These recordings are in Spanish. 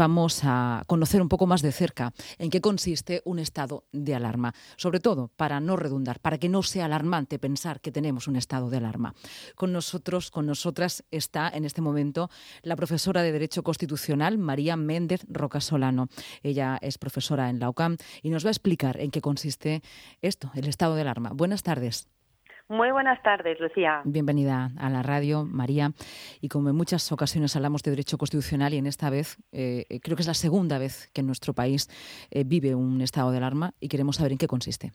vamos a conocer un poco más de cerca en qué consiste un estado de alarma, sobre todo para no redundar, para que no sea alarmante pensar que tenemos un estado de alarma. Con nosotros, con nosotras está en este momento la profesora de Derecho Constitucional María Méndez Rocasolano. Ella es profesora en la UCAM y nos va a explicar en qué consiste esto, el estado de alarma. Buenas tardes. Muy buenas tardes, Lucía. Bienvenida a la radio, María. Y como en muchas ocasiones hablamos de derecho constitucional y en esta vez, eh, creo que es la segunda vez que en nuestro país eh, vive un estado de alarma y queremos saber en qué consiste.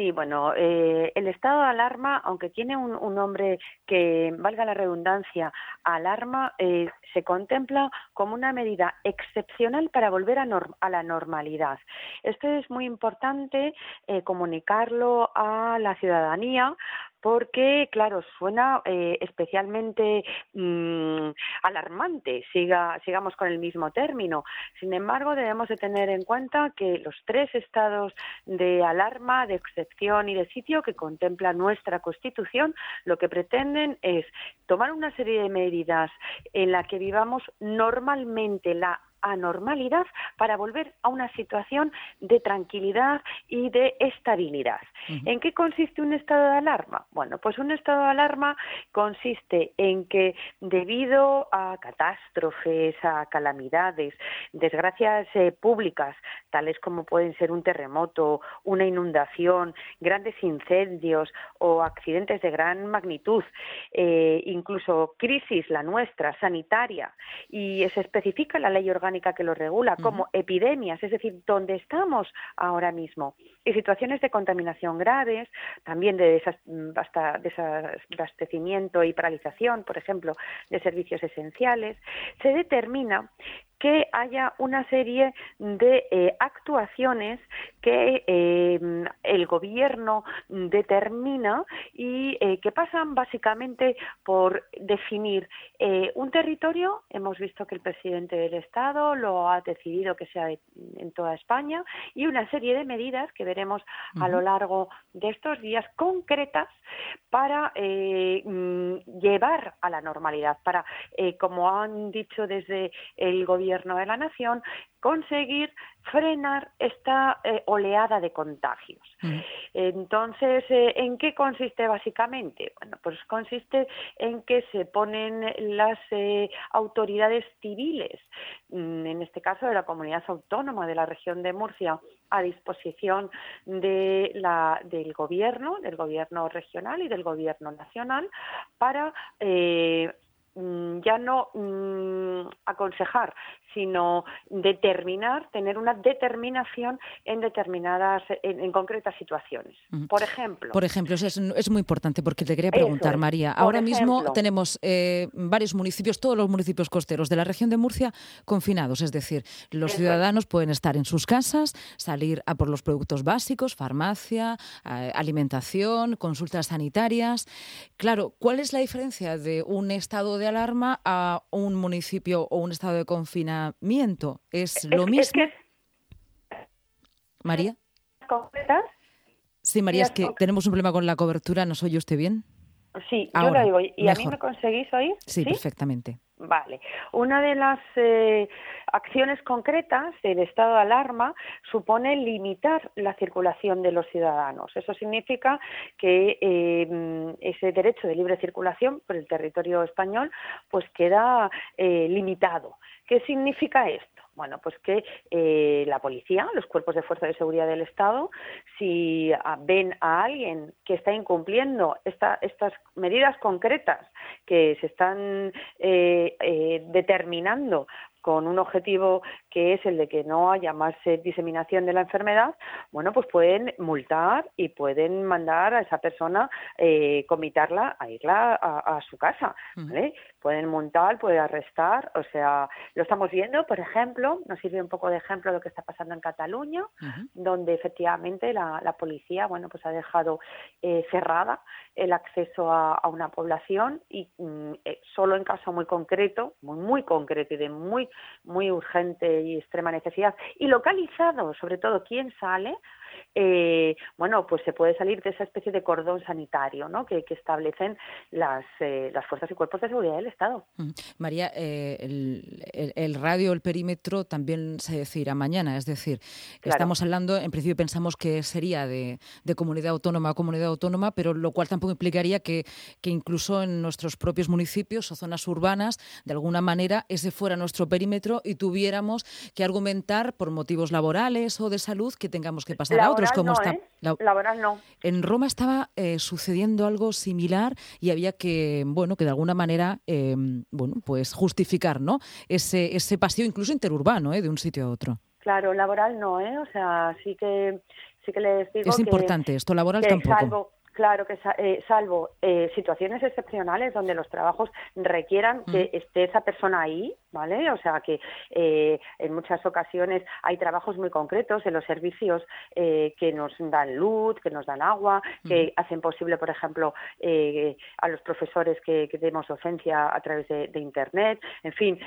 Sí, bueno, eh, el estado de alarma, aunque tiene un, nombre que, valga la redundancia, alarma, eh, se contempla como una medida excepcional para volver a, a la normalidad. Esto es muy importante eh, comunicarlo a la ciudadanía porque, claro, suena eh, especialmente mm, alarmante, siga, sigamos con el mismo término. Sin embargo, debemos de tener en cuenta que los tres estados de alarma, de excepción y de sitio que contempla nuestra Constitución, lo que pretenden es tomar una serie de medidas en la que vivamos normalmente la anormalidad para volver a una situación de tranquilidad y de estabilidad. ¿En qué consiste un estado de alarma? Bueno, pues un estado de alarma consiste en que debido a catástrofes, a calamidades, desgracias eh, públicas, tales como pueden ser un terremoto, una inundación, grandes incendios o accidentes de gran magnitud, eh, incluso crisis, la nuestra, sanitaria, y se especifica la ley orgánica que lo regula, como epidemias, es decir, donde estamos ahora mismo, y situaciones de contaminación graves, también de desabastecimiento y paralización, por ejemplo, de servicios esenciales, se determina que haya una serie de eh, actuaciones que eh, el gobierno determina y eh, que pasan básicamente por definir un territorio. Hemos visto que el presidente del Estado lo ha decidido que sea en toda España y una serie de medidas que veremos a lo largo de estos días concretas para mm, llevar a la normalidad, para, como han dicho desde el gobierno, de la nación conseguir frenar esta eh, oleada de contagios. Mm. Entonces, eh, ¿en qué consiste básicamente? Bueno, pues consiste en que se ponen las eh, autoridades civiles, mm, en este caso de la comunidad autónoma de la región de Murcia, a disposición de la, del gobierno, del gobierno regional y del gobierno nacional, para Mm, ya no mm, aconsejar, sino determinar, tener una determinación en determinadas, en, concretas situaciones. Por ejemplo. Por ejemplo, es, es, muy importante porque te quería preguntar, María. Ahora mismo tenemos eh, varios municipios, todos los municipios costeros de la región de Murcia confinados, es decir, los ciudadanos pueden estar en sus casas, salir a por los productos básicos, farmacia, eh, alimentación, consultas sanitarias. Claro, ¿cuál es la diferencia de un estado de alarma a un municipio o un estado de confinamiento? ¿Es lo mismo? María. Sí, María, es que tenemos un problema con la cobertura. ¿Nos oye usted bien? Sí, yo lo oigo. ¿Y a mí me conseguís oír? Sí, perfectamente. Vale. Una de las eh, acciones concretas del estado de alarma supone limitar la circulación de los ciudadanos. Eso significa que eh, ese derecho de libre circulación por el territorio español pues queda eh, limitado. ¿Qué significa esto? Bueno, pues que eh, la policía, los cuerpos de fuerza de seguridad del Estado, si ah, ven a alguien que está incumpliendo estas medidas concretas que se están eh, eh, determinando con un objetivo que es el de que no haya más diseminación de la enfermedad, bueno, pues pueden multar y pueden mandar a esa persona, eh, comitarla a irla a, su casa, ¿vale? Pueden multar, pueden arrestar, o sea, lo estamos viendo, por ejemplo, nos sirve un poco de ejemplo lo que está pasando en Cataluña, donde efectivamente la, policía, bueno, pues ha dejado eh, cerrada el acceso a, una población y mm, eh, solo en caso muy concreto, muy, muy concreto y de muy, muy urgente y extrema necesidad, y localizado sobre todo quién sale, eh, bueno, pues se puede salir de esa especie de cordón sanitario, ¿no? Que, establecen las, eh, las fuerzas y cuerpos de seguridad del Estado. María, eh, el, radio, el perímetro también se decirá mañana, es decir, estamos hablando, en principio pensamos que sería de, comunidad autónoma a comunidad autónoma, pero lo cual tampoco implicaría que, que incluso en nuestros propios municipios o zonas urbanas, de alguna manera, ese fuera nuestro perímetro y tuviéramos que argumentar por motivos laborales o de salud que tengamos que pasar a otros. Como está, ¿eh? Laboral no. En Roma estaba eh, sucediendo algo similar y había que, bueno, que de alguna manera, eh, bueno, pues justificar, ¿no? Ese, ese paseo incluso interurbano, ¿eh? De un sitio a otro. Claro, laboral no, ¿eh? O sea, sí que sí que les digo es importante esto laboral tampoco Claro que eh, salvo eh, situaciones excepcionales donde los trabajos requieran que esté esa persona ahí, ¿vale? O sea que eh, en muchas ocasiones hay trabajos muy concretos en los servicios que nos dan luz, que nos dan agua, que hacen posible, por ejemplo, a los profesores que, demos docencia a través de, Internet, en fin,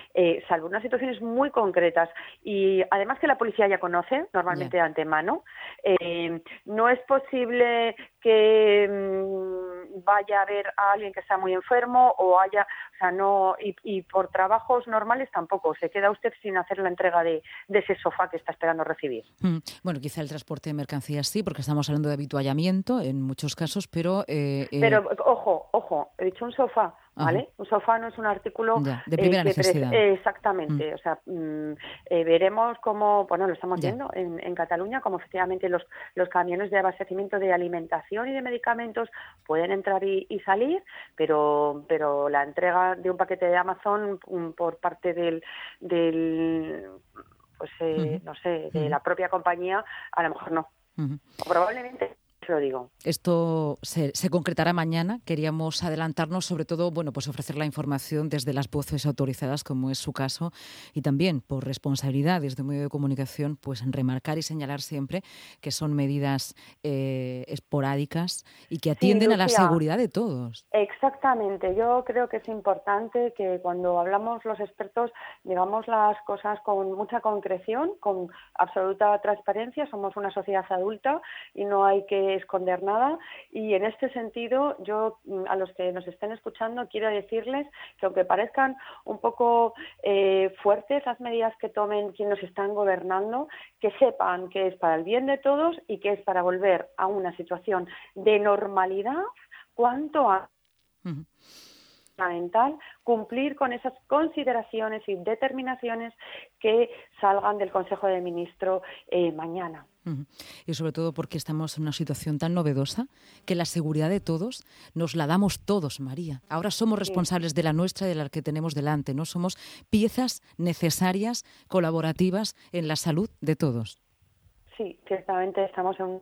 salvo unas situaciones muy concretas. Y además que la policía ya conoce normalmente de antemano, no es posible que mm, vaya a ver a alguien que está muy enfermo o haya, o sea, no, y, por trabajos normales tampoco, se queda usted sin hacer la entrega de, ese sofá que está esperando recibir. Mm, bueno, quizá el transporte de mercancías sí, porque estamos hablando de habituallamiento en muchos casos, pero... Eh, eh, pero, ojo, ojo, he dicho un sofá, ¿vale? Un sofá no es un artículo de primera necesidad. exactamente, mm. o sea, mm, eh, veremos cómo, bueno, lo estamos viendo en, en, Cataluña, como efectivamente los, los camiones de abastecimiento de alimentación y de medicamentos pueden entrar y, salir, pero, pero la entrega de un paquete de Amazon mm, por parte del, del pues eh, no sé, de la propia compañía, a lo mejor no. Probablemente lo digo. Esto se, concretará mañana. Queríamos adelantarnos, sobre todo, bueno, pues ofrecer la información desde las voces autorizadas, como es su caso, y también por responsabilidad desde un medio de comunicación, pues remarcar y señalar siempre que son medidas eh, esporádicas y que atienden a la seguridad de todos. Exactamente. Yo creo que es importante que cuando hablamos los expertos digamos las cosas con mucha concreción, con absoluta transparencia. Somos una sociedad adulta y no hay que esconder nada y en este sentido yo mm, a los que nos estén escuchando quiero decirles que aunque parezcan un poco eh, fuertes las medidas que tomen quienes nos están gobernando, que sepan que es para el bien de todos y que es para volver a una situación de normalidad cuanto a fundamental cumplir con esas consideraciones y determinaciones que salgan del Consejo de Ministros eh, mañana. Y sobre todo porque estamos en una situación tan novedosa que la seguridad de todos nos la damos todos, María. Ahora somos responsables de la nuestra y de la que tenemos delante, ¿no? Somos piezas necesarias, colaborativas en la salud de todos. Sí, ciertamente estamos en un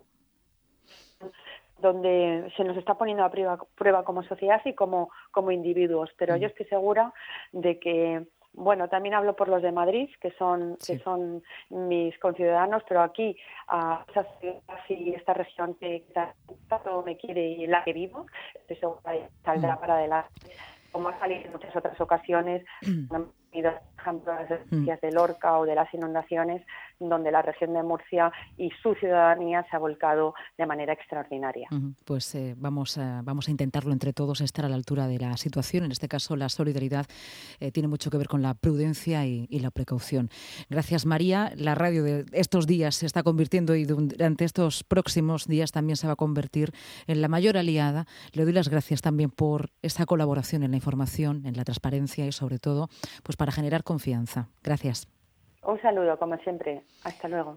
donde se nos está poniendo a prueba, como sociedad y como, como individuos, pero yo estoy segura de que bueno, también hablo por los de Madrid, que son, que son mis conciudadanos, pero aquí, a esa ciudad y esta región que tanto me quiere y en la que vivo, estoy segura que saldrá mm. para adelante, como ha salido en muchas otras ocasiones, ejemplo, las noticias de Lorca o de las inundaciones, donde la región de Murcia y su ciudadanía se ha volcado de manera extraordinaria. Pues eh, vamos, a, vamos a intentarlo entre todos, estar a la altura de la situación. En este caso, la solidaridad eh, tiene mucho que ver con la prudencia y, la precaución. Gracias, María. La radio de estos días se está convirtiendo y durante estos próximos días también se va a convertir en la mayor aliada. Le doy las gracias también por esa colaboración en la información, en la transparencia y sobre todo pues para generar confianza. Gracias. Un saludo, como siempre. Hasta luego.